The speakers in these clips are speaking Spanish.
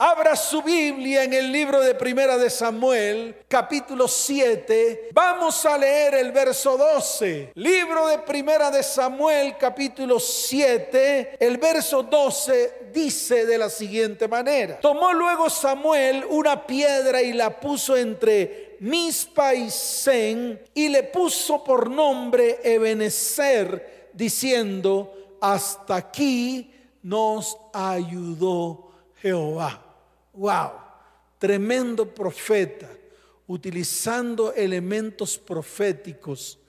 Abra su Biblia en el libro de Primera de Samuel, capítulo 7. Vamos a leer el verso 12. Libro de Primera de Samuel, capítulo 7. El verso 12 dice de la siguiente manera. Tomó luego Samuel una piedra y la puso entre Mispa y Sen y le puso por nombre Ebenezer, diciendo, hasta aquí nos ayudó Jehová. Wow, tremendo profeta, utilizando elementos proféticos,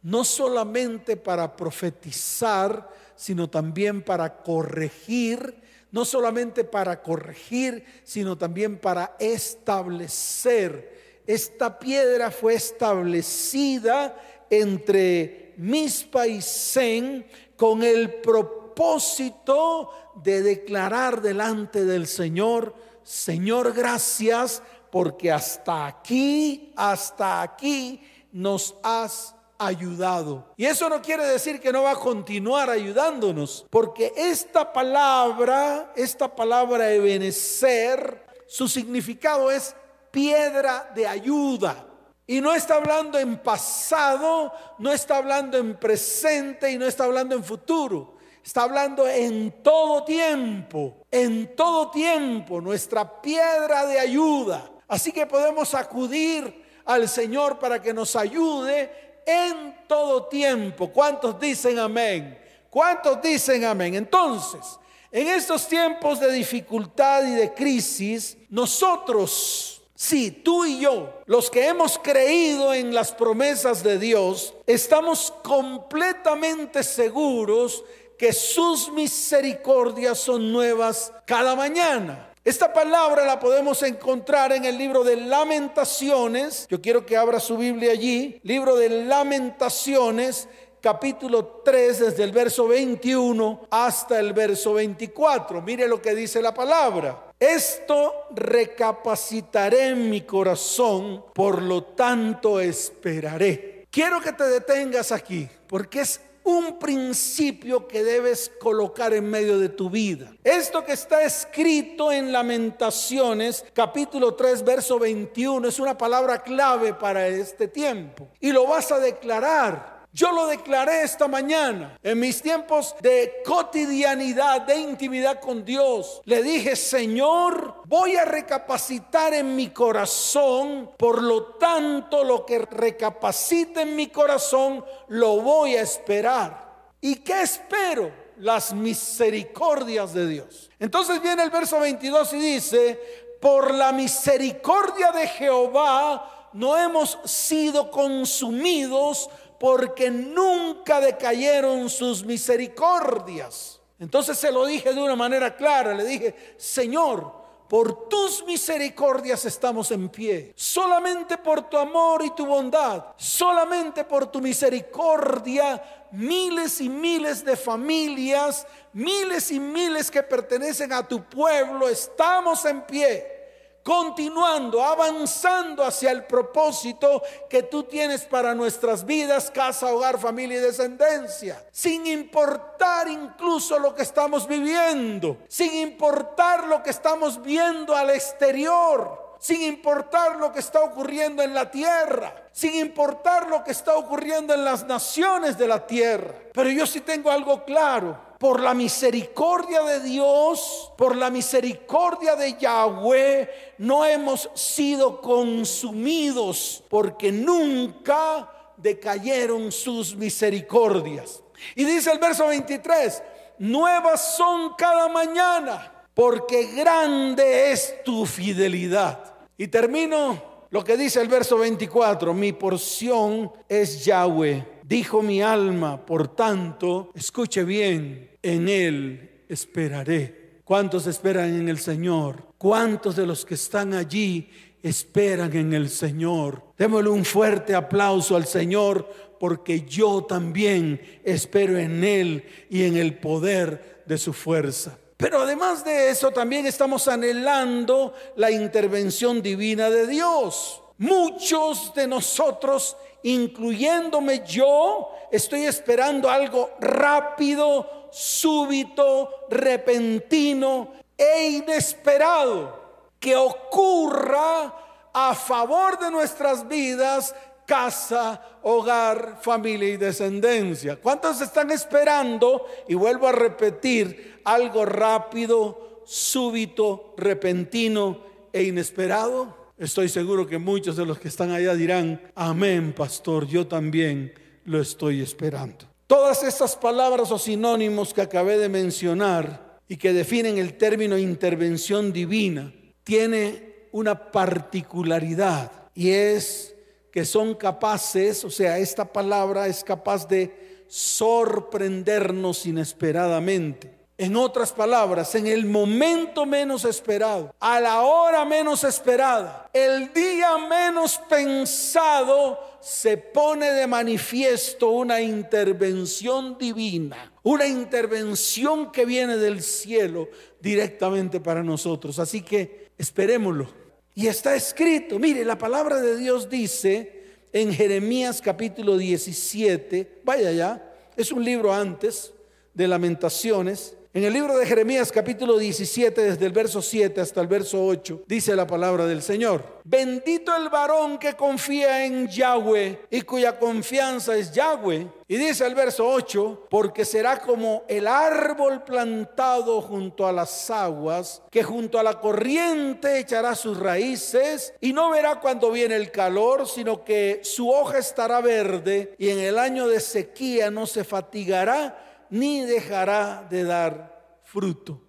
no solamente para profetizar, sino también para corregir, no solamente para corregir, sino también para establecer. Esta piedra fue establecida entre Mispa y Zen con el propósito de declarar delante del Señor, Señor, gracias porque hasta aquí, hasta aquí nos has ayudado. Y eso no quiere decir que no va a continuar ayudándonos, porque esta palabra, esta palabra Ebenecer, su significado es piedra de ayuda. Y no está hablando en pasado, no está hablando en presente y no está hablando en futuro. Está hablando en todo tiempo, en todo tiempo, nuestra piedra de ayuda. Así que podemos acudir al Señor para que nos ayude en todo tiempo. ¿Cuántos dicen amén? ¿Cuántos dicen amén? Entonces, en estos tiempos de dificultad y de crisis, nosotros, sí, tú y yo, los que hemos creído en las promesas de Dios, estamos completamente seguros que sus misericordias son nuevas cada mañana. Esta palabra la podemos encontrar en el libro de lamentaciones. Yo quiero que abra su Biblia allí. Libro de lamentaciones, capítulo 3, desde el verso 21 hasta el verso 24. Mire lo que dice la palabra. Esto recapacitaré en mi corazón, por lo tanto esperaré. Quiero que te detengas aquí, porque es un principio que debes colocar en medio de tu vida. Esto que está escrito en Lamentaciones, capítulo 3, verso 21, es una palabra clave para este tiempo. Y lo vas a declarar. Yo lo declaré esta mañana en mis tiempos de cotidianidad, de intimidad con Dios. Le dije, Señor, voy a recapacitar en mi corazón, por lo tanto lo que recapacite en mi corazón lo voy a esperar. ¿Y qué espero? Las misericordias de Dios. Entonces viene el verso 22 y dice, por la misericordia de Jehová no hemos sido consumidos porque nunca decayeron sus misericordias. Entonces se lo dije de una manera clara, le dije, Señor, por tus misericordias estamos en pie. Solamente por tu amor y tu bondad, solamente por tu misericordia, miles y miles de familias, miles y miles que pertenecen a tu pueblo, estamos en pie continuando, avanzando hacia el propósito que tú tienes para nuestras vidas, casa, hogar, familia y descendencia, sin importar incluso lo que estamos viviendo, sin importar lo que estamos viendo al exterior sin importar lo que está ocurriendo en la tierra, sin importar lo que está ocurriendo en las naciones de la tierra. Pero yo sí tengo algo claro por la misericordia de Dios, por la misericordia de Yahweh, no hemos sido consumidos porque nunca decayeron sus misericordias. Y dice el verso 23, nuevas son cada mañana, porque grande es tu fidelidad. Y termino lo que dice el verso 24, mi porción es Yahweh Dijo mi alma, por tanto, escuche bien, en Él esperaré. ¿Cuántos esperan en el Señor? ¿Cuántos de los que están allí esperan en el Señor? Démosle un fuerte aplauso al Señor porque yo también espero en Él y en el poder de su fuerza. Pero además de eso, también estamos anhelando la intervención divina de Dios. Muchos de nosotros incluyéndome yo, estoy esperando algo rápido, súbito, repentino, e inesperado que ocurra a favor de nuestras vidas, casa, hogar, familia y descendencia. ¿Cuántos están esperando? Y vuelvo a repetir, algo rápido, súbito, repentino e inesperado. Estoy seguro que muchos de los que están allá dirán, amén, pastor, yo también lo estoy esperando. Todas estas palabras o sinónimos que acabé de mencionar y que definen el término intervención divina, tiene una particularidad y es que son capaces, o sea, esta palabra es capaz de sorprendernos inesperadamente. En otras palabras, en el momento menos esperado, a la hora menos esperada, el día menos pensado, se pone de manifiesto una intervención divina, una intervención que viene del cielo directamente para nosotros. Así que esperémoslo. Y está escrito, mire, la palabra de Dios dice en Jeremías capítulo 17, vaya ya, es un libro antes de lamentaciones, en el libro de Jeremías capítulo 17, desde el verso 7 hasta el verso 8, dice la palabra del Señor. Bendito el varón que confía en Yahweh y cuya confianza es Yahweh. Y dice el verso 8, porque será como el árbol plantado junto a las aguas, que junto a la corriente echará sus raíces y no verá cuando viene el calor, sino que su hoja estará verde y en el año de sequía no se fatigará ni dejará de dar fruto.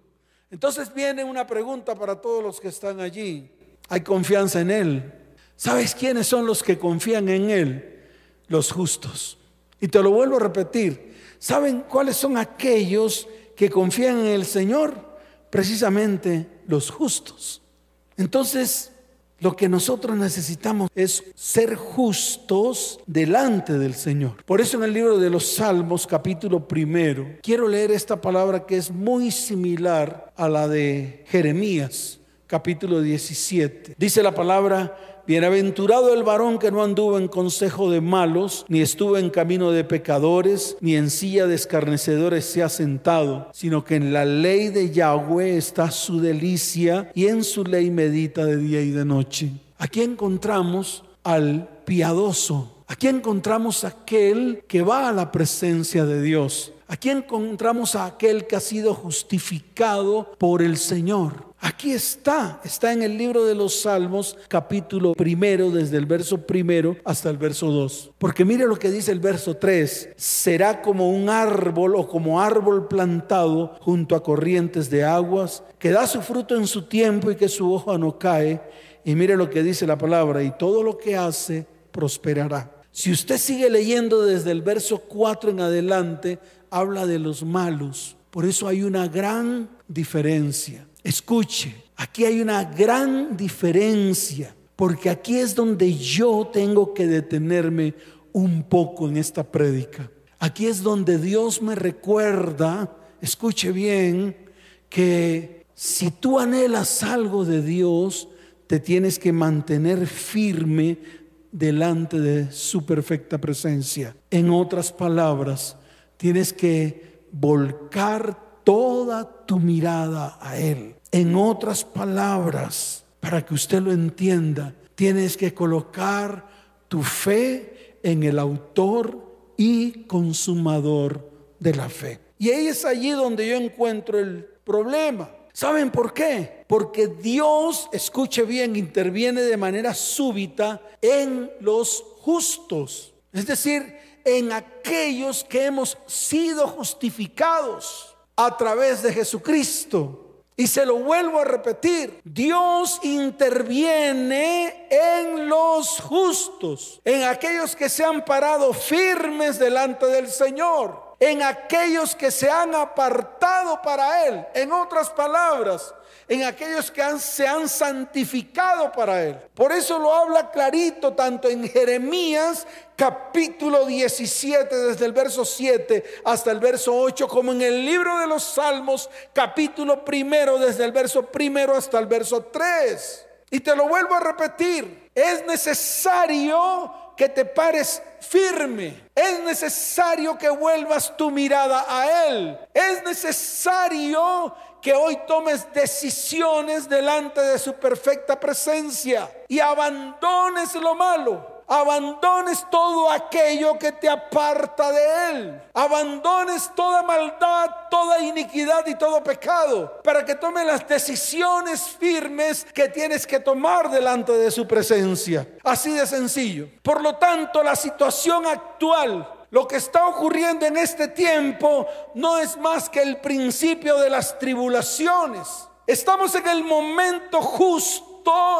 Entonces viene una pregunta para todos los que están allí. ¿Hay confianza en Él? ¿Sabes quiénes son los que confían en Él? Los justos. Y te lo vuelvo a repetir. ¿Saben cuáles son aquellos que confían en el Señor? Precisamente los justos. Entonces, lo que nosotros necesitamos es ser justos delante del Señor. Por eso en el libro de los Salmos, capítulo primero, quiero leer esta palabra que es muy similar a la de Jeremías, capítulo 17. Dice la palabra, Bienaventurado el varón que no anduvo en consejo de malos, ni estuvo en camino de pecadores, ni en silla de escarnecedores se ha sentado, sino que en la ley de Yahweh está su delicia y en su ley medita de día y de noche. Aquí encontramos al piadoso, aquí encontramos aquel que va a la presencia de Dios. Aquí encontramos a aquel que ha sido justificado por el Señor. Aquí está, está en el libro de los Salmos, capítulo primero, desde el verso primero hasta el verso 2. Porque mire lo que dice el verso 3, será como un árbol o como árbol plantado junto a corrientes de aguas, que da su fruto en su tiempo y que su hoja no cae. Y mire lo que dice la palabra, y todo lo que hace prosperará. Si usted sigue leyendo desde el verso 4 en adelante, habla de los malos. Por eso hay una gran diferencia. Escuche, aquí hay una gran diferencia, porque aquí es donde yo tengo que detenerme un poco en esta prédica. Aquí es donde Dios me recuerda, escuche bien, que si tú anhelas algo de Dios, te tienes que mantener firme delante de su perfecta presencia. En otras palabras, tienes que volcar toda tu mirada a Él. En otras palabras, para que usted lo entienda, tienes que colocar tu fe en el autor y consumador de la fe. Y ahí es allí donde yo encuentro el problema. ¿Saben por qué? Porque Dios, escuche bien, interviene de manera súbita en los justos. Es decir, en aquellos que hemos sido justificados a través de Jesucristo. Y se lo vuelvo a repetir, Dios interviene en los justos, en aquellos que se han parado firmes delante del Señor, en aquellos que se han apartado para Él. En otras palabras, en aquellos que se han santificado para Él. Por eso lo habla clarito tanto en Jeremías capítulo 17 desde el verso 7 hasta el verso 8 como en el libro de los Salmos capítulo primero desde el verso primero hasta el verso 3. Y te lo vuelvo a repetir, es necesario que te pares firme. Es necesario que vuelvas tu mirada a Él. Es necesario que hoy tomes decisiones delante de su perfecta presencia y abandones lo malo abandones todo aquello que te aparta de Él. Abandones toda maldad, toda iniquidad y todo pecado para que tome las decisiones firmes que tienes que tomar delante de su presencia. Así de sencillo. Por lo tanto, la situación actual lo que está ocurriendo en este tiempo no es más que el principio de las tribulaciones. Estamos en el momento justo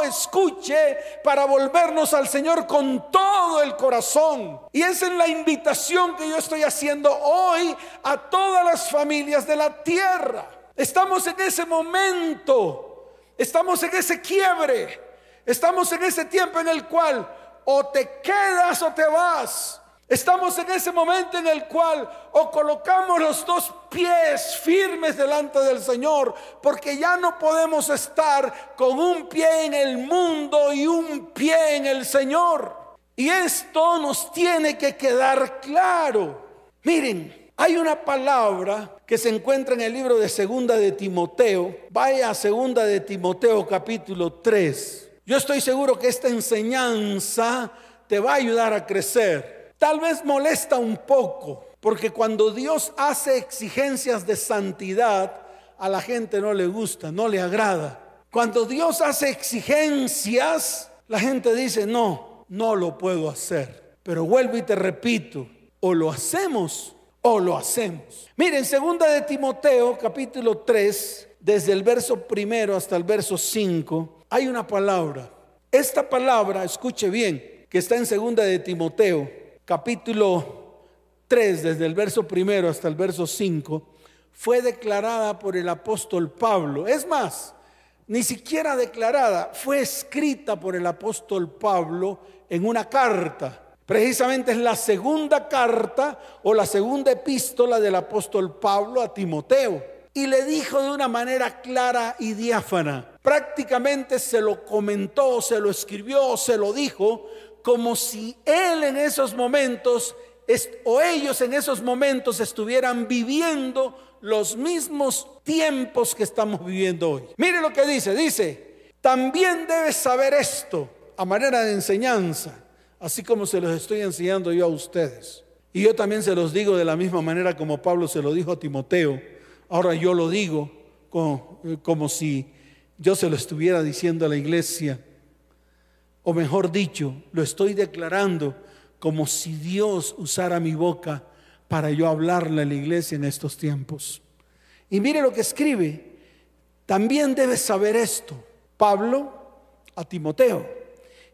escuche para volvernos al Señor con todo el corazón. Y esa es la invitación que yo estoy haciendo hoy a todas las familias de la tierra. Estamos en ese momento, estamos en ese quiebre, estamos en ese tiempo en el cual o te quedas o te vas. Estamos en ese momento en el cual o colocamos los dos pies firmes delante del Señor, porque ya no podemos estar con un pie en el mundo y un pie en el Señor. Y esto nos tiene que quedar claro. Miren, hay una palabra que se encuentra en el libro de Segunda de Timoteo. Vaya a Segunda de Timoteo capítulo 3. Yo estoy seguro que esta enseñanza te va a ayudar a crecer. Tal vez molesta un poco, porque cuando Dios hace exigencias de santidad, a la gente no le gusta, no le agrada. Cuando Dios hace exigencias, la gente dice, no, no lo puedo hacer. Pero vuelvo y te repito, o lo hacemos o lo hacemos. Miren, segunda de Timoteo, capítulo 3, desde el verso primero hasta el verso 5, hay una palabra. Esta palabra, escuche bien, que está en segunda de Timoteo, capítulo 3, desde el verso primero hasta el verso 5, fue declarada por el apóstol Pablo. Es más, ni siquiera declarada, fue escrita por el apóstol Pablo en una carta. Precisamente es la segunda carta o la segunda epístola del apóstol Pablo a Timoteo. Y le dijo de una manera clara y diáfana. Prácticamente se lo comentó, se lo escribió, se lo dijo como si él en esos momentos o ellos en esos momentos estuvieran viviendo los mismos tiempos que estamos viviendo hoy. Mire lo que dice, dice, también debes saber esto a manera de enseñanza, así como se los estoy enseñando yo a ustedes. Y yo también se los digo de la misma manera como Pablo se lo dijo a Timoteo. Ahora yo lo digo como, como si yo se lo estuviera diciendo a la iglesia o mejor dicho, lo estoy declarando como si Dios usara mi boca para yo hablarle a la iglesia en estos tiempos. Y mire lo que escribe. También debes saber esto, Pablo a Timoteo,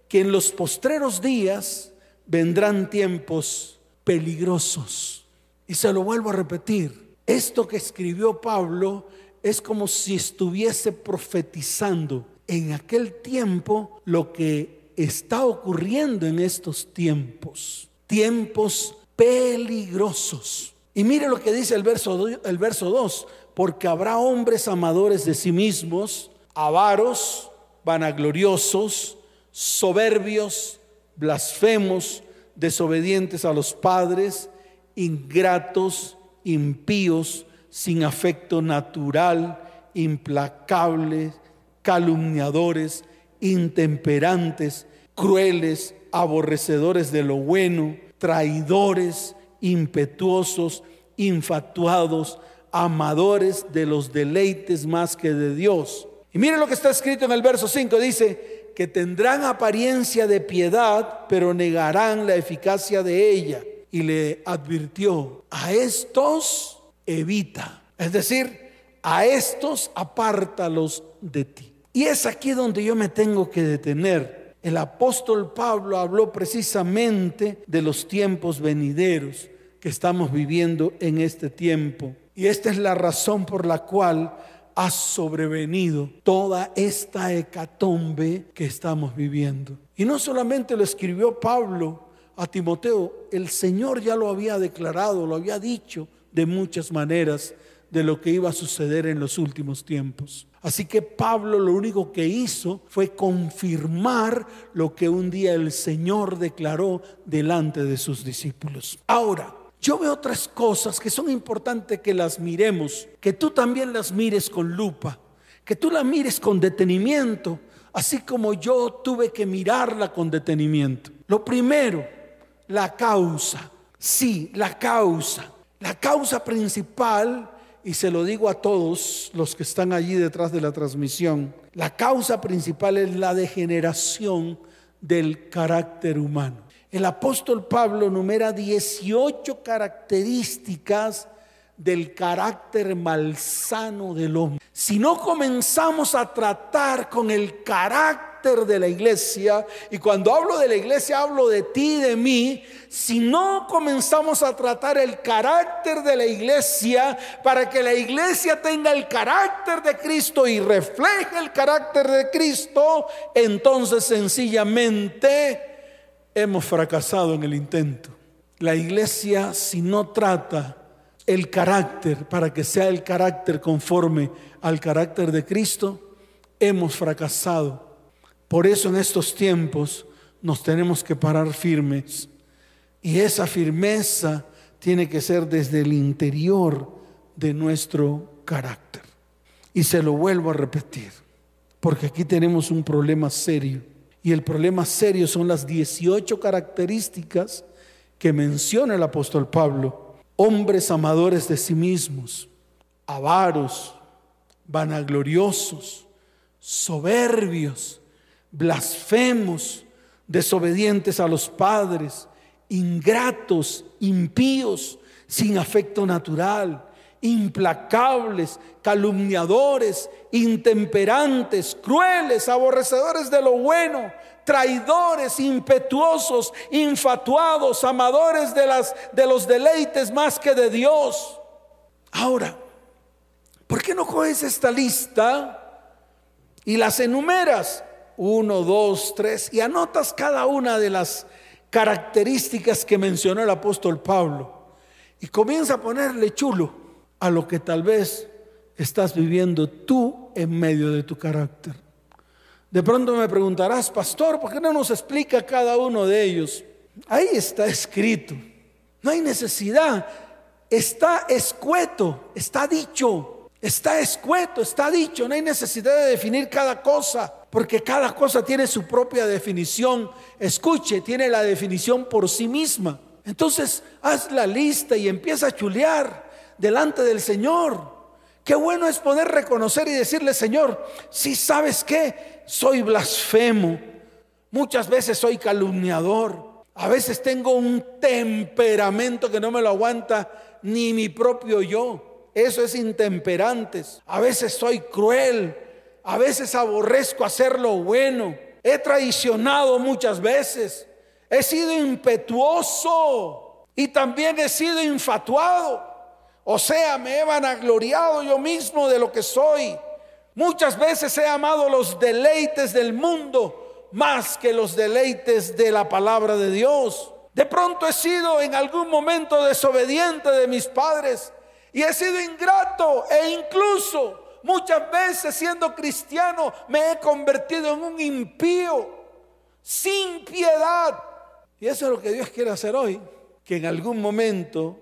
que en los postreros días vendrán tiempos peligrosos. Y se lo vuelvo a repetir. Esto que escribió Pablo es como si estuviese profetizando en aquel tiempo lo que está ocurriendo en estos tiempos, tiempos peligrosos. Y mire lo que dice el verso, el verso 2, porque habrá hombres amadores de sí mismos, avaros, vanagloriosos, soberbios, blasfemos, desobedientes a los padres, ingratos, impíos, sin afecto natural, implacables, calumniadores, intemperantes, crueles, aborrecedores de lo bueno, traidores, impetuosos, infatuados, amadores de los deleites más que de Dios. Y mire lo que está escrito en el verso 5, dice que tendrán apariencia de piedad, pero negarán la eficacia de ella. Y le advirtió, a estos evita, es decir, a estos apártalos de ti. Y es aquí donde yo me tengo que detener. El apóstol Pablo habló precisamente de los tiempos venideros que estamos viviendo en este tiempo. Y esta es la razón por la cual ha sobrevenido toda esta hecatombe que estamos viviendo. Y no solamente lo escribió Pablo a Timoteo, el Señor ya lo había declarado, lo había dicho de muchas maneras de lo que iba a suceder en los últimos tiempos. Así que Pablo lo único que hizo fue confirmar lo que un día el Señor declaró delante de sus discípulos. Ahora, yo veo otras cosas que son importantes que las miremos, que tú también las mires con lupa, que tú las mires con detenimiento, así como yo tuve que mirarla con detenimiento. Lo primero, la causa. Sí, la causa. La causa principal y se lo digo a todos los que están allí detrás de la transmisión, la causa principal es la degeneración del carácter humano. El apóstol Pablo numera 18 características del carácter malsano del hombre. Si no comenzamos a tratar con el carácter de la iglesia, y cuando hablo de la iglesia hablo de ti de mí, si no comenzamos a tratar el carácter de la iglesia para que la iglesia tenga el carácter de Cristo y refleje el carácter de Cristo, entonces sencillamente hemos fracasado en el intento. La iglesia si no trata el carácter para que sea el carácter conforme al carácter de Cristo, hemos fracasado por eso en estos tiempos nos tenemos que parar firmes. Y esa firmeza tiene que ser desde el interior de nuestro carácter. Y se lo vuelvo a repetir, porque aquí tenemos un problema serio. Y el problema serio son las 18 características que menciona el apóstol Pablo. Hombres amadores de sí mismos, avaros, vanagloriosos, soberbios blasfemos, desobedientes a los padres, ingratos, impíos, sin afecto natural, implacables, calumniadores, intemperantes, crueles, aborrecedores de lo bueno, traidores, impetuosos, infatuados, amadores de, las, de los deleites más que de Dios. Ahora, ¿por qué no coges esta lista y las enumeras? uno, dos, tres, y anotas cada una de las características que mencionó el apóstol Pablo. Y comienza a ponerle chulo a lo que tal vez estás viviendo tú en medio de tu carácter. De pronto me preguntarás, pastor, ¿por qué no nos explica cada uno de ellos? Ahí está escrito. No hay necesidad. Está escueto, está dicho, está escueto, está dicho. No hay necesidad de definir cada cosa porque cada cosa tiene su propia definición. Escuche, tiene la definición por sí misma. Entonces, haz la lista y empieza a chulear delante del Señor. Qué bueno es poder reconocer y decirle, Señor, si sabes que soy blasfemo, muchas veces soy calumniador, a veces tengo un temperamento que no me lo aguanta ni mi propio yo. Eso es intemperantes. A veces soy cruel, a veces aborrezco hacer lo bueno. He traicionado muchas veces. He sido impetuoso y también he sido infatuado. O sea, me he vanagloriado yo mismo de lo que soy. Muchas veces he amado los deleites del mundo más que los deleites de la palabra de Dios. De pronto he sido en algún momento desobediente de mis padres y he sido ingrato e incluso Muchas veces siendo cristiano me he convertido en un impío, sin piedad. Y eso es lo que Dios quiere hacer hoy, que en algún momento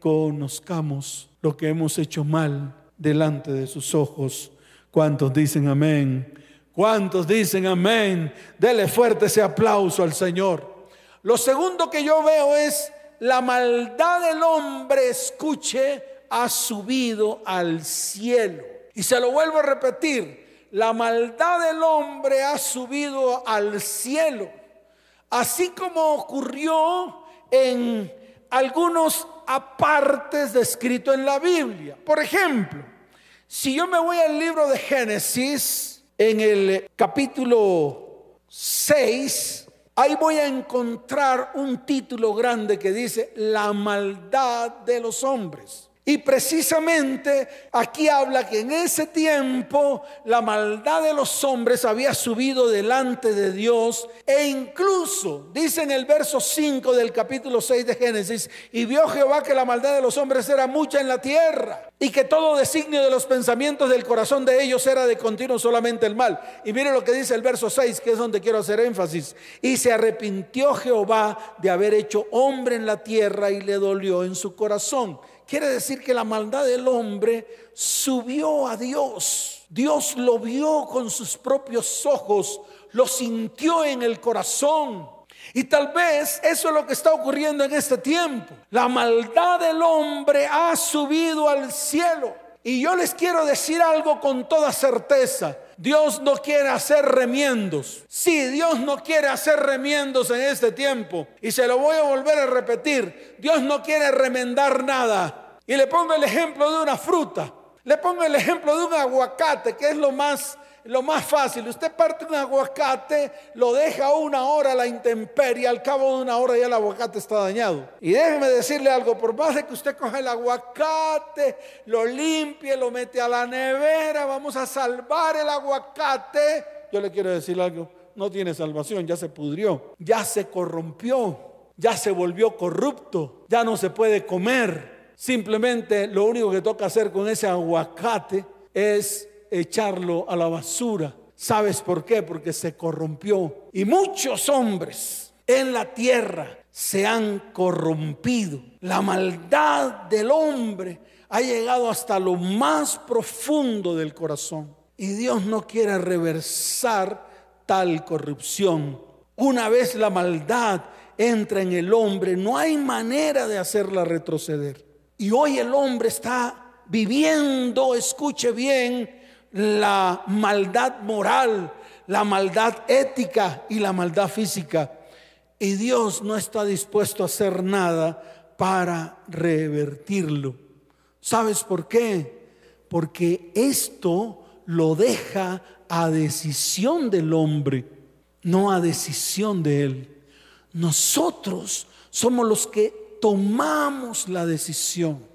reconozcamos lo que hemos hecho mal delante de sus ojos. ¿Cuántos dicen amén? ¿Cuántos dicen amén? Dele fuerte ese aplauso al Señor. Lo segundo que yo veo es la maldad del hombre, escuche, ha subido al cielo. Y se lo vuelvo a repetir, la maldad del hombre ha subido al cielo, así como ocurrió en algunos apartes descritos en la Biblia. Por ejemplo, si yo me voy al libro de Génesis, en el capítulo 6, ahí voy a encontrar un título grande que dice, la maldad de los hombres. Y precisamente aquí habla que en ese tiempo la maldad de los hombres había subido delante de Dios e incluso, dice en el verso 5 del capítulo 6 de Génesis, y vio Jehová que la maldad de los hombres era mucha en la tierra y que todo designio de los pensamientos del corazón de ellos era de continuo solamente el mal. Y mire lo que dice el verso 6, que es donde quiero hacer énfasis. Y se arrepintió Jehová de haber hecho hombre en la tierra y le dolió en su corazón. Quiere decir que la maldad del hombre subió a Dios. Dios lo vio con sus propios ojos, lo sintió en el corazón. Y tal vez eso es lo que está ocurriendo en este tiempo. La maldad del hombre ha subido al cielo. Y yo les quiero decir algo con toda certeza. Dios no quiere hacer remiendos. Sí, Dios no quiere hacer remiendos en este tiempo. Y se lo voy a volver a repetir. Dios no quiere remendar nada. Y le pongo el ejemplo de una fruta. Le pongo el ejemplo de un aguacate, que es lo más lo más fácil. Usted parte un aguacate, lo deja una hora a la intemperie, al cabo de una hora ya el aguacate está dañado. Y déjeme decirle algo, por más de que usted coja el aguacate, lo limpie, lo mete a la nevera, vamos a salvar el aguacate. Yo le quiero decir algo, no tiene salvación, ya se pudrió, ya se corrompió, ya se volvió corrupto, ya no se puede comer. Simplemente lo único que toca hacer con ese aguacate es echarlo a la basura. ¿Sabes por qué? Porque se corrompió. Y muchos hombres en la tierra se han corrompido. La maldad del hombre ha llegado hasta lo más profundo del corazón. Y Dios no quiere reversar tal corrupción. Una vez la maldad entra en el hombre, no hay manera de hacerla retroceder. Y hoy el hombre está viviendo, escuche bien, la maldad moral, la maldad ética y la maldad física. Y Dios no está dispuesto a hacer nada para revertirlo. ¿Sabes por qué? Porque esto lo deja a decisión del hombre, no a decisión de él. Nosotros somos los que tomamos la decisión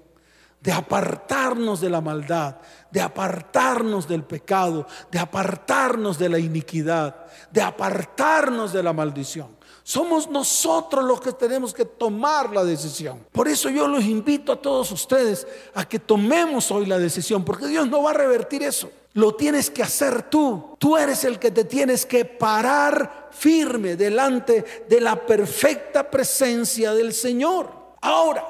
de apartarnos de la maldad, de apartarnos del pecado, de apartarnos de la iniquidad, de apartarnos de la maldición. Somos nosotros los que tenemos que tomar la decisión. Por eso yo los invito a todos ustedes a que tomemos hoy la decisión, porque Dios no va a revertir eso. Lo tienes que hacer tú. Tú eres el que te tienes que parar firme delante de la perfecta presencia del Señor. Ahora,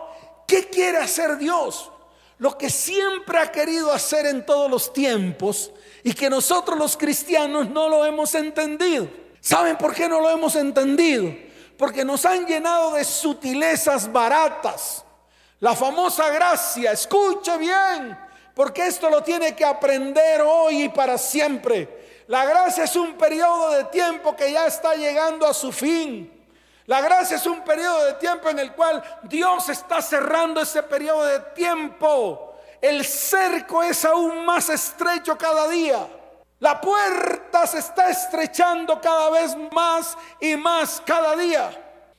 ¿qué quiere hacer Dios? lo que siempre ha querido hacer en todos los tiempos y que nosotros los cristianos no lo hemos entendido. ¿Saben por qué no lo hemos entendido? Porque nos han llenado de sutilezas baratas. La famosa gracia, escuche bien, porque esto lo tiene que aprender hoy y para siempre. La gracia es un periodo de tiempo que ya está llegando a su fin. La gracia es un periodo de tiempo en el cual Dios está cerrando ese periodo de tiempo. El cerco es aún más estrecho cada día. La puerta se está estrechando cada vez más y más cada día.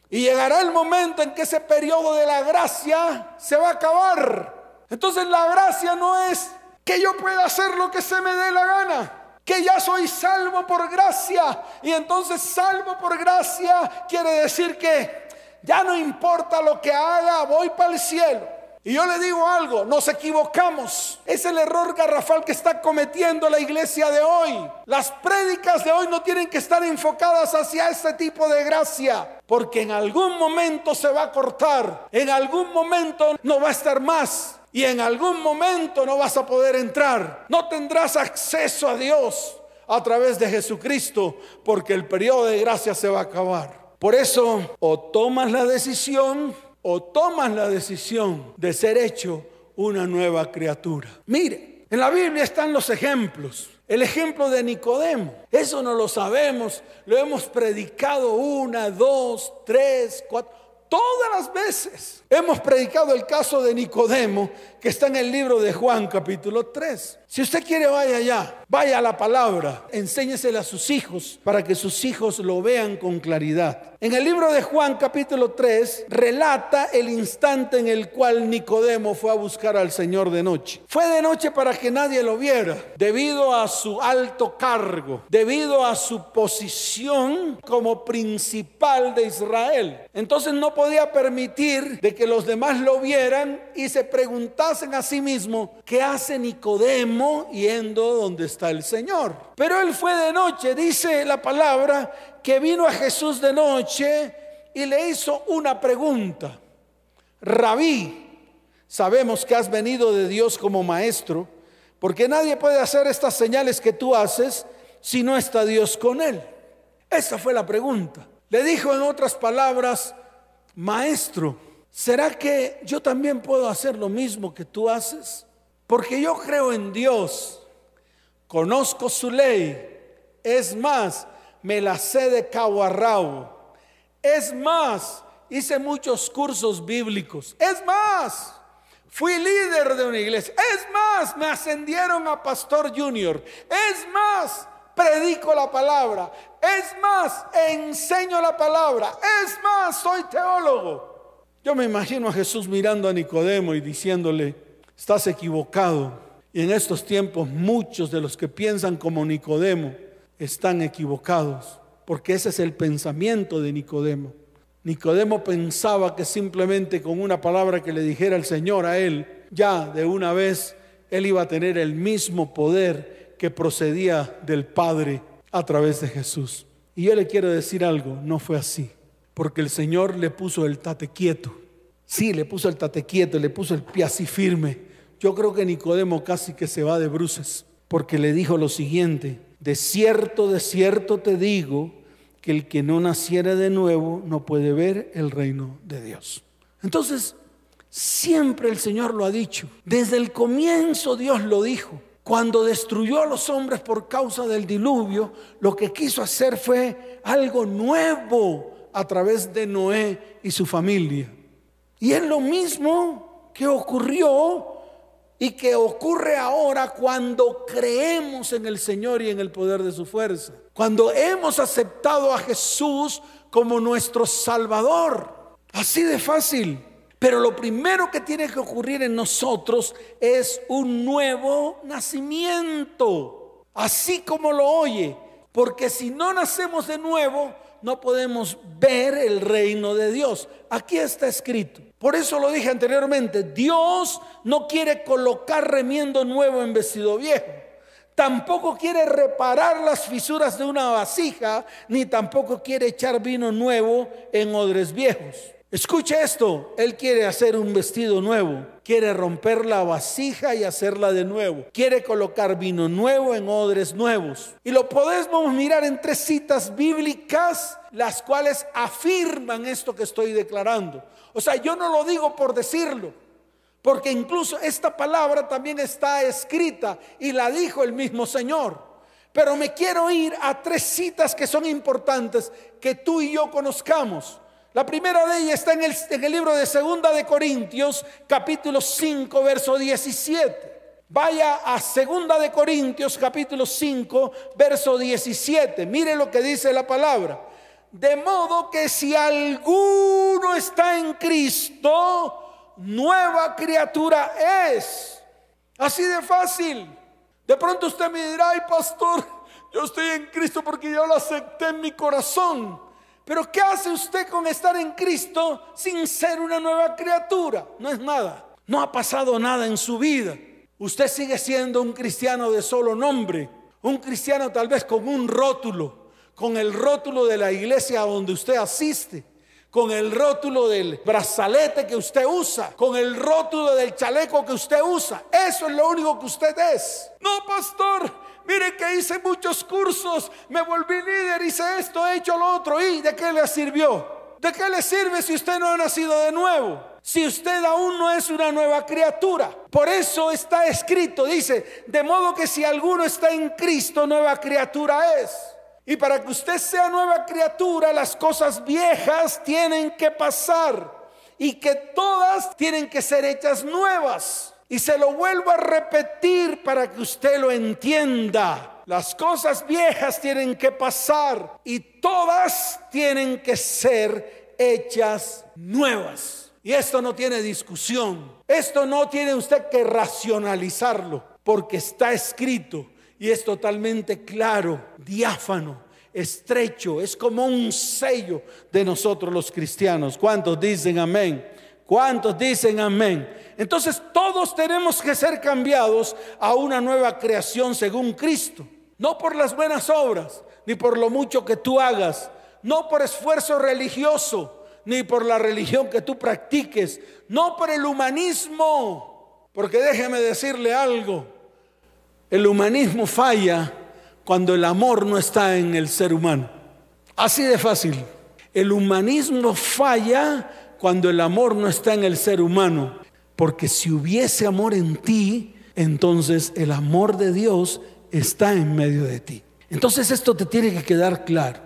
Y llegará el momento en que ese periodo de la gracia se va a acabar. Entonces la gracia no es que yo pueda hacer lo que se me dé la gana que ya soy salvo por gracia. Y entonces salvo por gracia quiere decir que ya no importa lo que haga, voy para el cielo. Y yo le digo algo, nos equivocamos. Es el error garrafal que está cometiendo la iglesia de hoy. Las prédicas de hoy no tienen que estar enfocadas hacia este tipo de gracia, porque en algún momento se va a cortar, en algún momento no va a estar más y en algún momento no vas a poder entrar. No tendrás acceso a Dios a través de Jesucristo porque el periodo de gracia se va a acabar. Por eso o tomas la decisión o tomas la decisión de ser hecho una nueva criatura. Mire, en la Biblia están los ejemplos. El ejemplo de Nicodemo, eso no lo sabemos, lo hemos predicado una, dos, tres, cuatro. Todas las veces hemos predicado el caso de Nicodemo que está en el libro de Juan capítulo 3. Si usted quiere vaya allá. Vaya a la palabra, enséñesela a sus hijos para que sus hijos lo vean con claridad. En el libro de Juan capítulo 3 relata el instante en el cual Nicodemo fue a buscar al Señor de noche. Fue de noche para que nadie lo viera, debido a su alto cargo, debido a su posición como principal de Israel. Entonces no podía permitir de que los demás lo vieran y se preguntasen a sí mismo, ¿qué hace Nicodemo yendo donde está el Señor? Pero él fue de noche, dice la palabra, que vino a Jesús de noche y le hizo una pregunta. Rabí, sabemos que has venido de Dios como maestro, porque nadie puede hacer estas señales que tú haces si no está Dios con él. Esa fue la pregunta. Le dijo en otras palabras, maestro, ¿será que yo también puedo hacer lo mismo que tú haces? Porque yo creo en Dios, conozco su ley, es más, me la sé de cabo a rabo. Es más, hice muchos cursos bíblicos. Es más, fui líder de una iglesia. Es más, me ascendieron a pastor junior. Es más, predico la palabra. Es más, enseño la palabra. Es más, soy teólogo. Yo me imagino a Jesús mirando a Nicodemo y diciéndole, estás equivocado. Y en estos tiempos muchos de los que piensan como Nicodemo están equivocados, porque ese es el pensamiento de Nicodemo. Nicodemo pensaba que simplemente con una palabra que le dijera el Señor a él, ya de una vez él iba a tener el mismo poder que procedía del Padre a través de Jesús. Y yo le quiero decir algo, no fue así, porque el Señor le puso el tate quieto. Sí, le puso el tate quieto, le puso el pie así firme. Yo creo que Nicodemo casi que se va de bruces, porque le dijo lo siguiente, de cierto, de cierto te digo que el que no naciera de nuevo no puede ver el reino de Dios. Entonces, siempre el Señor lo ha dicho. Desde el comienzo Dios lo dijo. Cuando destruyó a los hombres por causa del diluvio, lo que quiso hacer fue algo nuevo a través de Noé y su familia. Y es lo mismo que ocurrió y que ocurre ahora cuando creemos en el Señor y en el poder de su fuerza. Cuando hemos aceptado a Jesús como nuestro Salvador. Así de fácil. Pero lo primero que tiene que ocurrir en nosotros es un nuevo nacimiento. Así como lo oye. Porque si no nacemos de nuevo, no podemos ver el reino de Dios. Aquí está escrito. Por eso lo dije anteriormente, Dios no quiere colocar remiendo nuevo en vestido viejo. Tampoco quiere reparar las fisuras de una vasija, ni tampoco quiere echar vino nuevo en odres viejos. Escuche esto, Él quiere hacer un vestido nuevo, quiere romper la vasija y hacerla de nuevo, quiere colocar vino nuevo en odres nuevos. Y lo podemos mirar en tres citas bíblicas, las cuales afirman esto que estoy declarando. O sea, yo no lo digo por decirlo, porque incluso esta palabra también está escrita y la dijo el mismo Señor. Pero me quiero ir a tres citas que son importantes que tú y yo conozcamos. La primera de ellas está en el, libro de Segunda de Corintios, capítulo 5, verso 17. Vaya a Segunda de Corintios, capítulo 5, verso 17. Mire lo que dice la palabra. De modo que si alguno está en Cristo, nueva criatura es. Así de fácil. De pronto usted me dirá, ay pastor, yo estoy en Cristo porque yo lo acepté en mi corazón. Pero ¿qué hace usted con estar en Cristo sin ser una nueva criatura? No es nada. No ha pasado nada en su vida. Usted sigue siendo un cristiano de solo nombre. Un cristiano tal vez con un rótulo. Con el rótulo de la iglesia donde usted asiste con el rótulo del brazalete que usted usa, con el rótulo del chaleco que usted usa. Eso es lo único que usted es. No, pastor, Mire que hice muchos cursos, me volví líder, hice esto, he hecho lo otro. ¿Y de qué le sirvió? ¿De qué le sirve si usted no ha nacido de nuevo? Si usted aún no es una nueva criatura. Por eso está escrito, dice, de modo que si alguno está en Cristo, nueva criatura es. Y para que usted sea nueva criatura, las cosas viejas tienen que pasar y que todas tienen que ser hechas nuevas. Y se lo vuelvo a repetir para que usted lo entienda. Las cosas viejas tienen que pasar y todas tienen que ser hechas nuevas. Y esto no tiene discusión. Esto no tiene usted que racionalizarlo porque está escrito y es totalmente claro, diáfano, estrecho, es como un sello de nosotros los cristianos. ¿Cuántos dicen amén? ¿Cuántos dicen amén? Entonces todos tenemos que ser cambiados a una nueva creación según Cristo. No por las buenas obras, ni por lo mucho que tú hagas, no por esfuerzo religioso, ni por la religión que tú practiques, no por el humanismo. Porque déjeme decirle algo, el humanismo falla cuando el amor no está en el ser humano. Así de fácil. El humanismo falla cuando el amor no está en el ser humano. Porque si hubiese amor en ti, entonces el amor de Dios está en medio de ti. Entonces esto te tiene que quedar claro.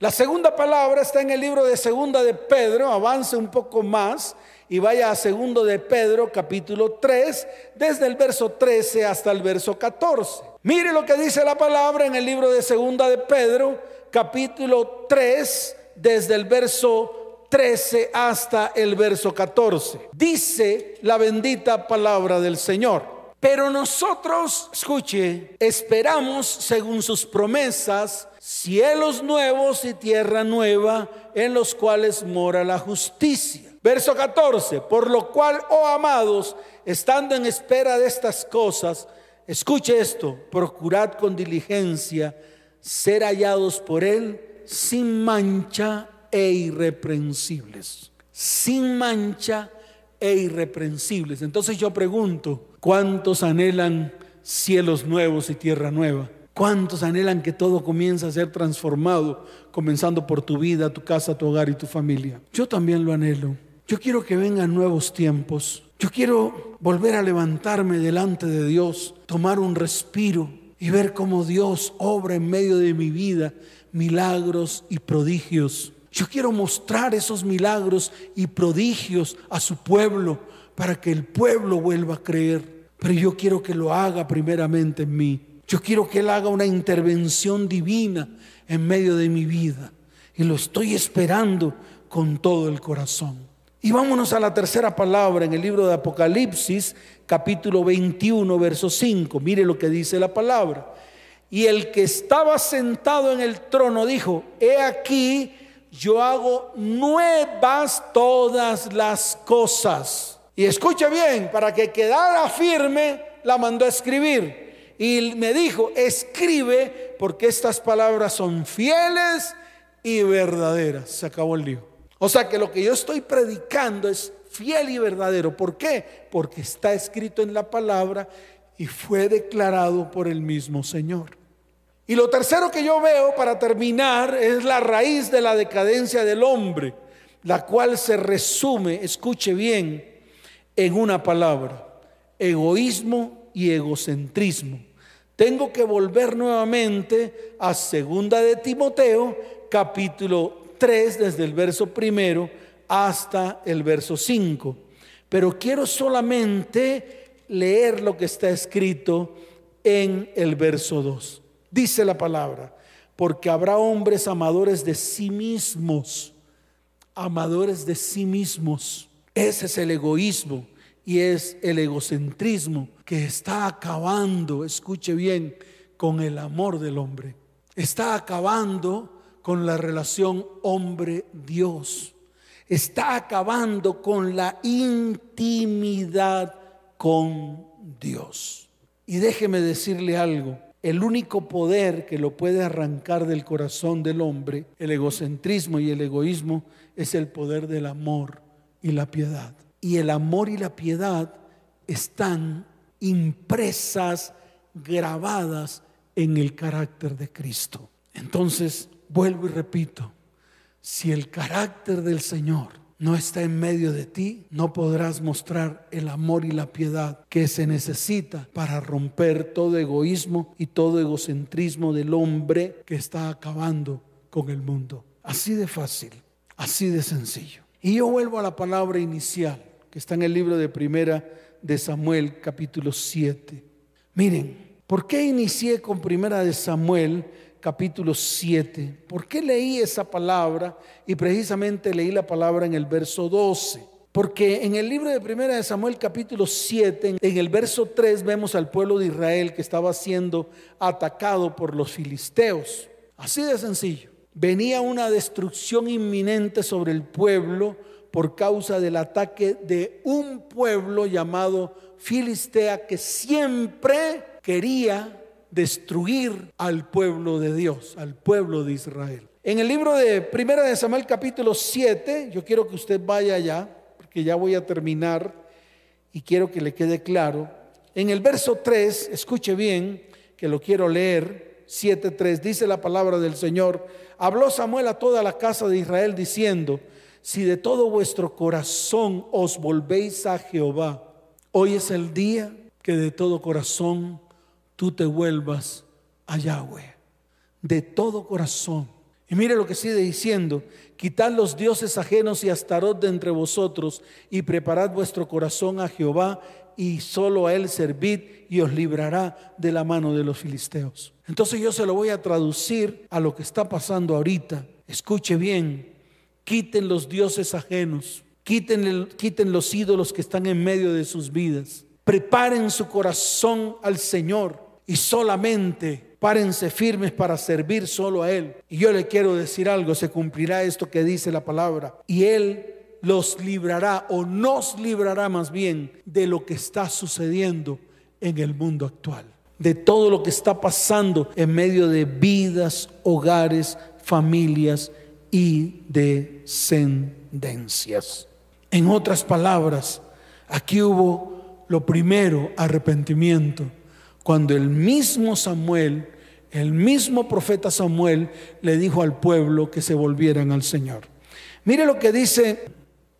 La segunda palabra está en el libro de Segunda de Pedro, avance un poco más y vaya a Segundo de Pedro capítulo 3, desde el verso 13 hasta el verso 14. Mire lo que dice la palabra en el libro de Segunda de Pedro capítulo 3, desde el verso 13 hasta el verso 14. Dice la bendita palabra del Señor. Pero nosotros, escuche, esperamos según sus promesas cielos nuevos y tierra nueva en los cuales mora la justicia. Verso 14, por lo cual, oh amados, estando en espera de estas cosas, escuche esto, procurad con diligencia ser hallados por Él sin mancha e irreprensibles. Sin mancha e irreprensibles. Entonces yo pregunto, ¿Cuántos anhelan cielos nuevos y tierra nueva? ¿Cuántos anhelan que todo comience a ser transformado, comenzando por tu vida, tu casa, tu hogar y tu familia? Yo también lo anhelo. Yo quiero que vengan nuevos tiempos. Yo quiero volver a levantarme delante de Dios, tomar un respiro y ver cómo Dios obra en medio de mi vida milagros y prodigios. Yo quiero mostrar esos milagros y prodigios a su pueblo para que el pueblo vuelva a creer. Pero yo quiero que lo haga primeramente en mí. Yo quiero que Él haga una intervención divina en medio de mi vida. Y lo estoy esperando con todo el corazón. Y vámonos a la tercera palabra en el libro de Apocalipsis, capítulo 21, verso 5. Mire lo que dice la palabra. Y el que estaba sentado en el trono dijo, he aquí, yo hago nuevas todas las cosas. Y escuche bien, para que quedara firme, la mandó a escribir. Y me dijo, escribe porque estas palabras son fieles y verdaderas. Se acabó el lío. O sea que lo que yo estoy predicando es fiel y verdadero. ¿Por qué? Porque está escrito en la palabra y fue declarado por el mismo Señor. Y lo tercero que yo veo para terminar es la raíz de la decadencia del hombre, la cual se resume, escuche bien, en una palabra, egoísmo y egocentrismo. Tengo que volver nuevamente a segunda de Timoteo, capítulo 3, desde el verso primero hasta el verso 5. Pero quiero solamente leer lo que está escrito en el verso 2. Dice la palabra, porque habrá hombres amadores de sí mismos, amadores de sí mismos ese es el egoísmo y es el egocentrismo que está acabando, escuche bien, con el amor del hombre. Está acabando con la relación hombre-Dios. Está acabando con la intimidad con Dios. Y déjeme decirle algo, el único poder que lo puede arrancar del corazón del hombre, el egocentrismo y el egoísmo, es el poder del amor y la piedad. Y el amor y la piedad están impresas, grabadas en el carácter de Cristo. Entonces, vuelvo y repito, si el carácter del Señor no está en medio de ti, no podrás mostrar el amor y la piedad que se necesita para romper todo egoísmo y todo egocentrismo del hombre que está acabando con el mundo. Así de fácil, así de sencillo. Y yo vuelvo a la palabra inicial, que está en el libro de primera de Samuel capítulo 7. Miren, ¿por qué inicié con primera de Samuel capítulo 7? ¿Por qué leí esa palabra? Y precisamente leí la palabra en el verso 12. Porque en el libro de Primera de Samuel capítulo 7, en el verso 3 vemos al pueblo de Israel que estaba siendo atacado por los filisteos. Así de sencillo. Venía una destrucción inminente sobre el pueblo por causa del ataque de un pueblo llamado Filistea que siempre quería destruir al pueblo de Dios, al pueblo de Israel. En el libro de Primera de Samuel capítulo 7, yo quiero que usted vaya allá, porque ya voy a terminar y quiero que le quede claro. En el verso 3, escuche bien, que lo quiero leer, 7.3, dice la palabra del Señor, habló Samuel a toda la casa de Israel diciendo, si de todo vuestro corazón os volvéis a Jehová, hoy es el día que de todo corazón tú te vuelvas a Yahweh. De todo corazón. Y mire lo que sigue diciendo, quitad los dioses ajenos y astarot de entre vosotros y preparad vuestro corazón a Jehová y solo a él servid y os librará de la mano de los filisteos. Entonces yo se lo voy a traducir a lo que está pasando ahorita. Escuche bien, Quiten los dioses ajenos. Quiten, quiten los ídolos que están en medio de sus vidas. Preparen su corazón al Señor y solamente párense firmes para servir solo a Él. Y yo le quiero decir algo, se cumplirá esto que dice la palabra. Y Él los librará o nos librará más bien de lo que está sucediendo en el mundo actual. De todo lo que está pasando en medio de vidas, hogares, familias y descendencias. En otras palabras, aquí hubo lo primero, arrepentimiento, cuando el mismo Samuel, el mismo profeta Samuel le dijo al pueblo que se volvieran al Señor. Mire lo que dice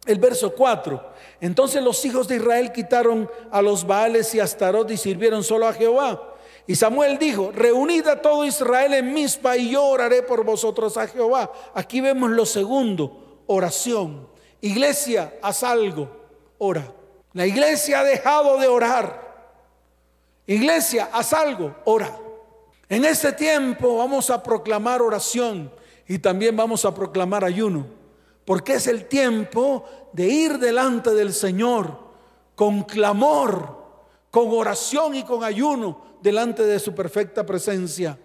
el verso 4. Entonces los hijos de Israel quitaron a los Baales y Astarot y sirvieron solo a Jehová. Y Samuel dijo, reunid a todo Israel en Mispa y yo oraré por vosotros a Jehová. Aquí vemos lo segundo, oración. Iglesia, haz algo, ora. La iglesia ha dejado de orar. Iglesia, haz algo, ora. En este tiempo vamos a proclamar oración y también vamos a proclamar ayuno, porque es el tiempo de ir delante del Señor con clamor, con oración y con ayuno delante de su perfecta presencia,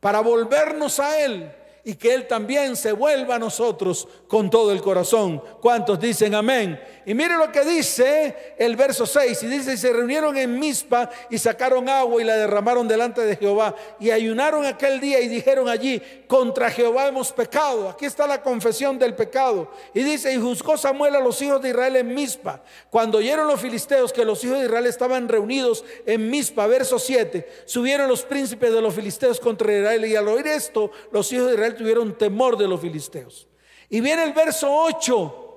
para volvernos a Él y que Él también se vuelva a nosotros con todo el corazón. ¿Cuántos dicen amén? Y mire lo que dice el verso 6. Y dice, y se reunieron en Mispa y sacaron agua y la derramaron delante de Jehová. Y ayunaron aquel día y dijeron allí, contra Jehová hemos pecado. Aquí está la confesión del pecado. Y dice, y juzgó Samuel a los hijos de Israel en Mispa. Cuando oyeron los filisteos que los hijos de Israel estaban reunidos en Mispa, verso 7, subieron los príncipes de los filisteos contra Israel. Y al oír esto, los hijos de Israel tuvieron temor de los filisteos. Y viene el verso 8,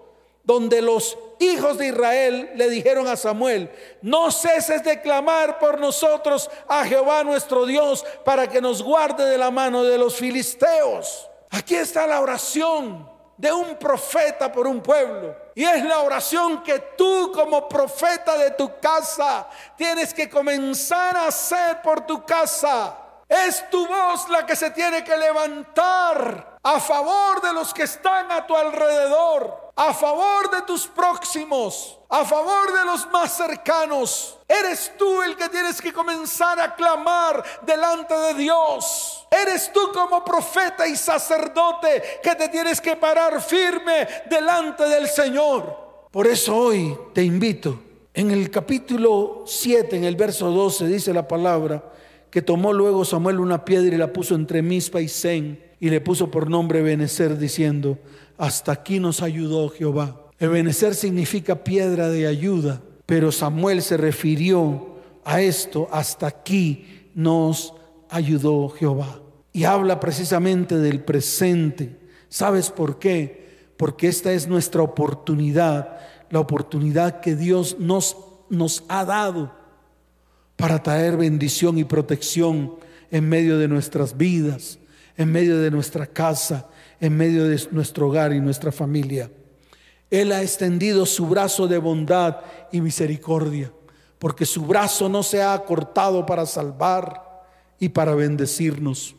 donde los hijos de Israel le dijeron a Samuel, no ceses de clamar por nosotros a Jehová nuestro Dios para que nos guarde de la mano de los filisteos. Aquí está la oración de un profeta por un pueblo. Y es la oración que tú como profeta de tu casa tienes que comenzar a hacer por tu casa. Es tu voz la que se tiene que levantar a favor de los que están a tu alrededor, a favor de tus próximos, a favor de los más cercanos. Eres tú el que tienes que comenzar a clamar delante de Dios. Eres tú como profeta y sacerdote que te tienes que parar firme delante del Señor. Por eso hoy te invito. En el capítulo 7, en el verso 12, dice la palabra, que tomó luego Samuel una piedra y la puso entre Mispa y Zen y le puso por nombre Benecer diciendo, hasta aquí nos ayudó Jehová. Benecer significa piedra de ayuda, pero Samuel se refirió a esto, hasta aquí nos ayudó Jehová. Y habla precisamente del presente. ¿Sabes por qué? Porque esta es nuestra oportunidad, la oportunidad que Dios nos, nos ha dado para traer bendición y protección en medio de nuestras vidas, en medio de nuestra casa, en medio de nuestro hogar y nuestra familia. Él ha extendido su brazo de bondad y misericordia. porque su brazo no se ha cortado para salvar y para bendecirnos.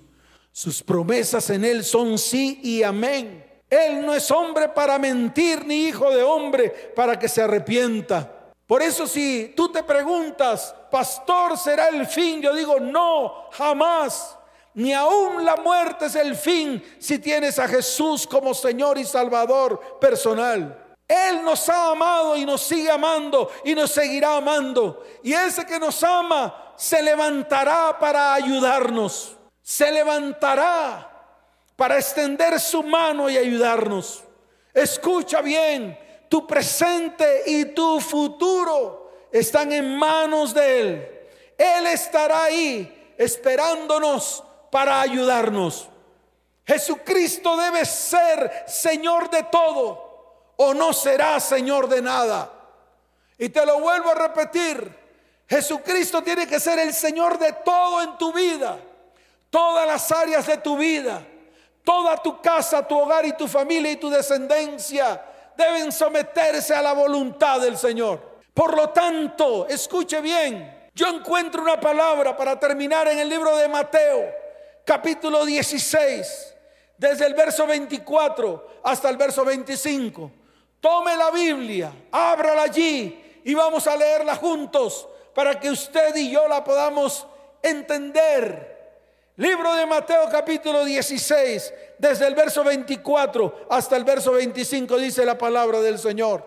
Sus promesas en Él son sí y amén. Él no es hombre para mentir, ni hijo de hombre para que se arrepienta. Por eso si tú te preguntas, pastor, ¿será el fin? Yo digo, no, jamás. Ni aún la muerte es el fin si tienes a Jesús como Señor y Salvador personal. Él nos ha amado y nos sigue amando y nos seguirá amando. Y ese que nos ama se levantará para ayudarnos. Se levantará para extender su mano y ayudarnos. Escucha bien, tu presente y tu futuro están en manos de Él. Él estará ahí esperándonos para ayudarnos. Jesucristo debe ser Señor de todo o no será Señor de nada. Y te lo vuelvo a repetir, Jesucristo tiene que ser el Señor de todo en tu vida, todas las áreas de tu vida, toda tu casa, tu hogar y tu familia y tu descendencia deben someterse a la voluntad del Señor. Por lo tanto, escuche bien, yo encuentro una palabra para terminar en el libro de Mateo capítulo 16, desde el verso 24 hasta el verso 25. Tome la Biblia, ábrala allí y vamos a leerla juntos para que usted y yo la podamos entender. Libro de Mateo capítulo 16, desde el verso 24 hasta el verso 25 dice la palabra del Señor.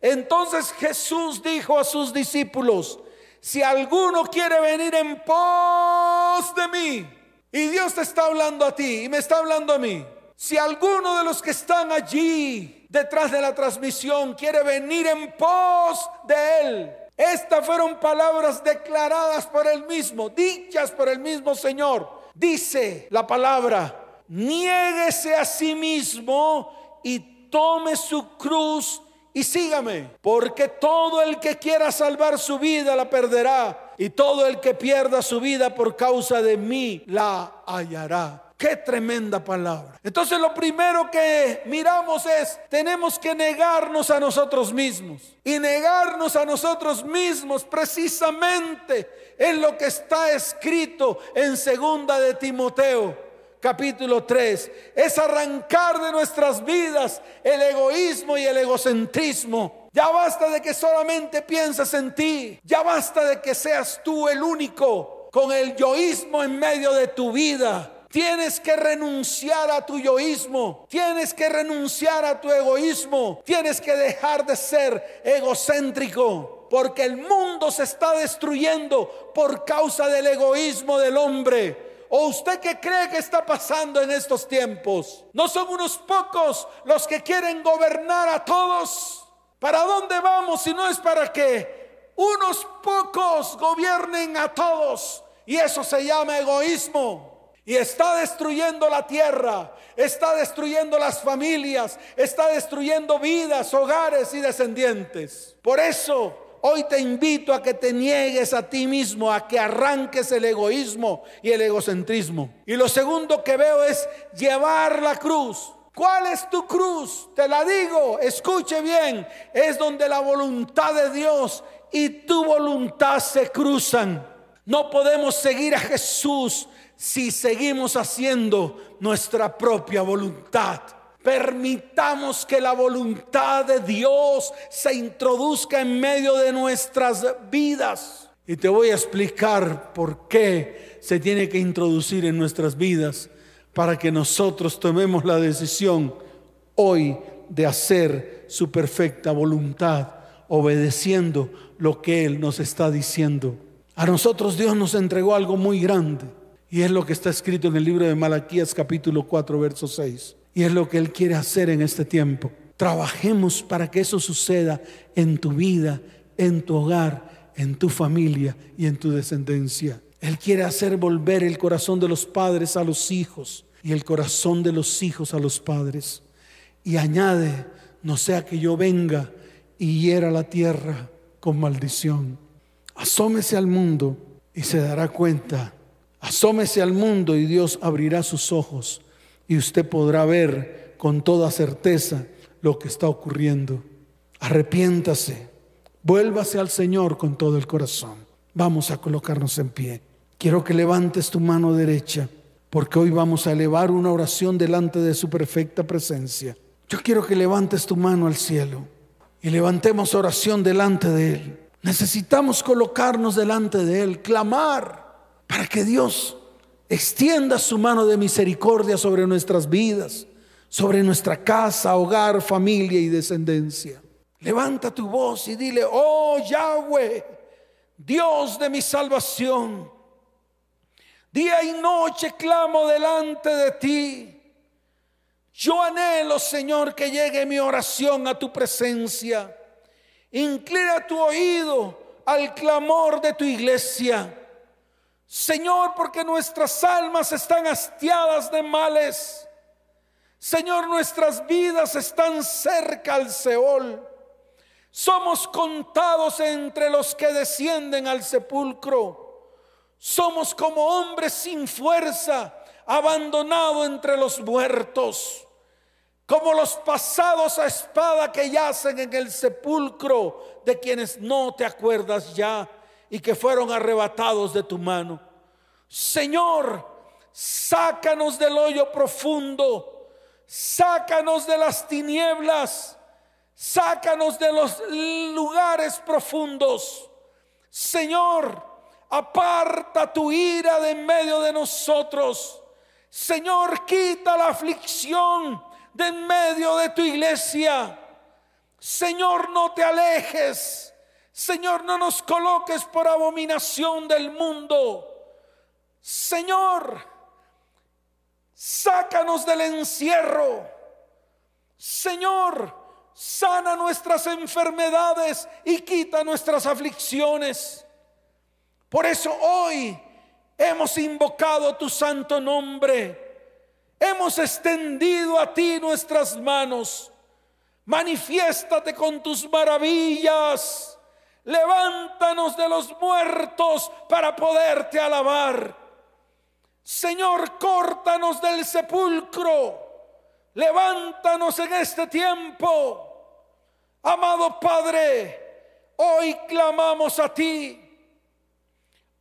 Entonces Jesús dijo a sus discípulos, si alguno quiere venir en pos de mí, y Dios te está hablando a ti y me está hablando a mí. Si alguno de los que están allí detrás de la transmisión quiere venir en pos de Él, estas fueron palabras declaradas por Él mismo, dichas por el mismo Señor. Dice la palabra, niéguese a sí mismo y tome su cruz y sígame, porque todo el que quiera salvar su vida la perderá y todo el que pierda su vida por causa de mí la hallará. Qué tremenda palabra. Entonces lo primero que miramos es, tenemos que negarnos a nosotros mismos. Y negarnos a nosotros mismos precisamente en lo que está escrito en segunda de Timoteo capítulo 3, es arrancar de nuestras vidas el egoísmo y el egocentrismo. Ya basta de que solamente pienses en ti, ya basta de que seas tú el único con el yoísmo en medio de tu vida. Tienes que renunciar a tu yoísmo, tienes que renunciar a tu egoísmo, tienes que dejar de ser egocéntrico, porque el mundo se está destruyendo por causa del egoísmo del hombre. ¿O usted qué cree que está pasando en estos tiempos? ¿No son unos pocos los que quieren gobernar a todos? ¿Para dónde vamos si no es para que unos pocos gobiernen a todos? Y eso se llama egoísmo. Y está destruyendo la tierra, está destruyendo las familias, está destruyendo vidas, hogares y descendientes. Por eso Hoy te invito a que te niegues a ti mismo, a que arranques el egoísmo y el egocentrismo. Y lo segundo que veo es llevar la cruz. ¿Cuál es tu cruz? Te la digo, escuche bien, es donde la voluntad de Dios y tu voluntad se cruzan. No podemos seguir a Jesús si seguimos haciendo nuestra propia voluntad. Permitamos que la voluntad de Dios se introduzca en medio de nuestras vidas. Y te voy a explicar por qué se tiene que introducir en nuestras vidas para que nosotros tomemos la decisión hoy de hacer su perfecta voluntad, obedeciendo lo que Él nos está diciendo. A nosotros Dios nos entregó algo muy grande y es lo que está escrito en el libro de Malaquías capítulo 4, verso 6. Y es lo que Él quiere hacer en este tiempo. Trabajemos para que eso suceda en tu vida, en tu hogar, en tu familia y en tu descendencia. Él quiere hacer volver el corazón de los padres a los hijos y el corazón de los hijos a los padres. Y añade, no sea que yo venga y hiera la tierra con maldición. Asómese al mundo y se dará cuenta. Asómese al mundo y Dios abrirá sus ojos y usted podrá ver con toda certeza lo que está ocurriendo. Arrepiéntase, Vuélvase al Señor con todo el corazón. Vamos a colocarnos en pie. Quiero que levantes tu mano derecha, porque hoy vamos a elevar una oración delante de su perfecta presencia. Yo quiero que levantes tu mano al cielo y levantemos oración delante de Él. Necesitamos colocarnos delante de Él, clamar para que Dios extienda su mano de misericordia sobre nuestras vidas, sobre nuestra casa, hogar, familia y descendencia. Levanta tu voz y dile, oh Yahweh, Dios de mi salvación, día y noche clamo delante de ti. Yo anhelo, Señor, que llegue mi oración a tu presencia. Inclina tu oído al clamor de tu iglesia. Señor, porque nuestras almas están hastiadas de males. Señor, nuestras vidas están cerca al Seol. Somos contados entre los que descienden al sepulcro. Somos como hombres sin fuerza, abandonados entre los muertos. Como los pasados a espada que yacen en el sepulcro de quienes no te acuerdas ya y que fueron arrebatados de tu mano. Señor, sácanos del hoyo profundo, sácanos de las tinieblas Sácanos de los lugares profundos. Señor, aparta tu ira de en medio de nosotros. Señor, quita la aflicción de en medio de tu iglesia. Señor, no te alejes. Señor, no nos coloques por abominación del mundo. Señor, sácanos del encierro. Señor, sana nuestras enfermedades y quita nuestras aflicciones. Por eso hoy hemos invocado tu santo nombre. Hemos extendido a ti nuestras manos. Manifiéstate con tus maravillas. Levántanos de los muertos para poderte alabar. Señor, córtanos del sepulcro Levántanos en este tiempo. Amado Padre, hoy clamamos a ti.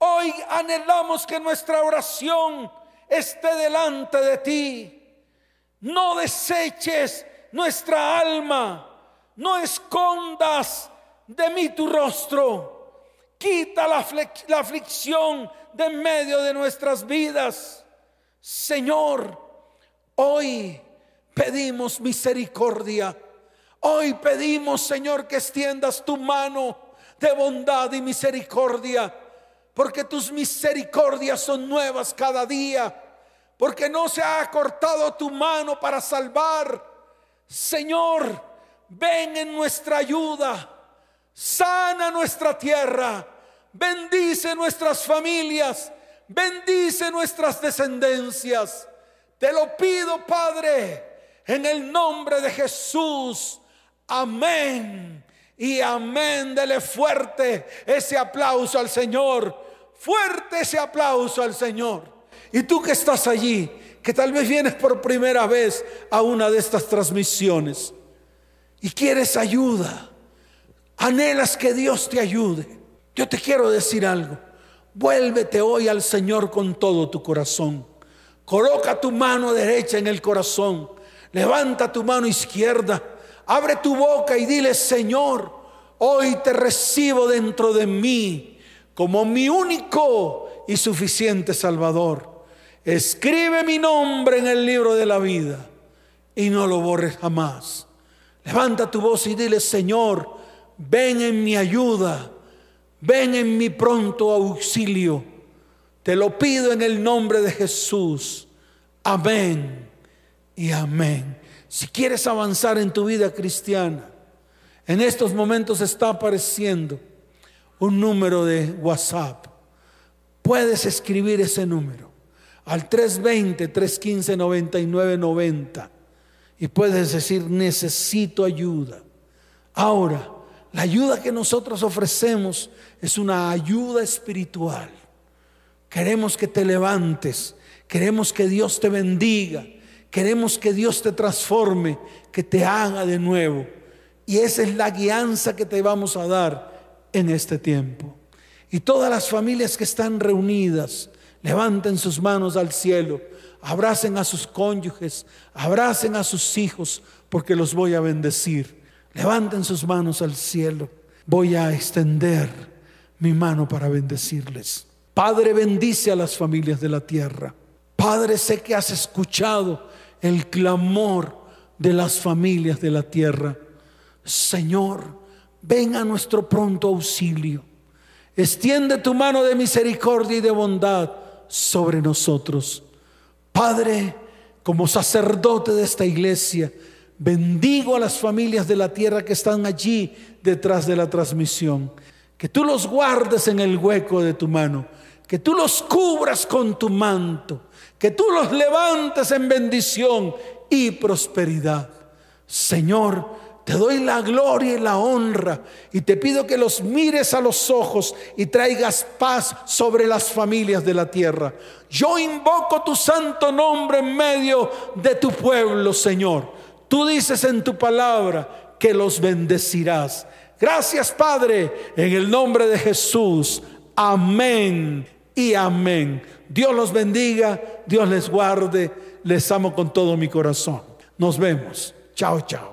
Hoy anhelamos que nuestra oración esté delante de ti. No deseches nuestra alma. No escondas de mí tu rostro. Quita la, la aflicción de en medio de nuestras vidas. Señor, hoy pedimos misericordia. Hoy pedimos, Señor, que extiendas tu mano de bondad y misericordia, porque tus misericordias son nuevas cada día, porque no se ha cortado tu mano para salvar. Señor, ven en nuestra ayuda, sana nuestra tierra, bendice nuestras familias, bendice nuestras descendencias. Te lo pido, Padre en el nombre de Jesús. Amén. Y amén. Dele fuerte ese aplauso al Señor. Fuerte ese aplauso al Señor. Y tú que estás allí, que tal vez vienes por primera vez a una de estas transmisiones y quieres ayuda, anhelas que Dios te ayude. Yo te quiero decir algo. Vuélvete hoy al Señor con todo tu corazón. Coloca tu mano derecha en el corazón Levanta tu mano izquierda, abre tu boca y dile, Señor, hoy te recibo dentro de mí como mi único y suficiente Salvador. Escribe mi nombre en el libro de la vida y no lo borres jamás. Levanta tu voz y dile, Señor, ven en mi ayuda, ven en mi pronto auxilio. Te lo pido en el nombre de Jesús. Amén y amén. Si quieres avanzar en tu vida cristiana, en estos momentos está apareciendo un número de WhatsApp. Puedes escribir ese número al 320-315-9990 y puedes decir, necesito ayuda. Ahora, la ayuda que nosotros ofrecemos es una ayuda espiritual. Queremos que te levantes, queremos que Dios te bendiga, Queremos que Dios te transforme, que te haga de nuevo. Y esa es la guianza que te vamos a dar en este tiempo. Y todas las familias que están reunidas, levanten sus manos al cielo, abracen a sus cónyuges, abracen a sus hijos, porque los voy a bendecir. Levanten sus manos al cielo. Voy a extender mi mano para bendecirles. Padre, bendice a las familias de la tierra. Padre, sé que has escuchado el clamor de las familias de la tierra. Señor, ven a nuestro pronto auxilio. Extiende tu mano de misericordia y de bondad sobre nosotros. Padre, como sacerdote de esta iglesia, bendigo a las familias de la tierra que están allí detrás de la transmisión. Que tú los guardes en el hueco de tu mano. Que tú los cubras con tu manto. Que tú los levantes en bendición y prosperidad. Señor, te doy la gloria y la honra y te pido que los mires a los ojos y traigas paz sobre las familias de la tierra. Yo invoco tu santo nombre en medio de tu pueblo, Señor. Tú dices en tu palabra que los bendecirás. Gracias, Padre, en el nombre de Jesús. Amén y amén. Dios los bendiga, Dios les guarde. Les amo con todo mi corazón. Nos vemos. Chao, chao.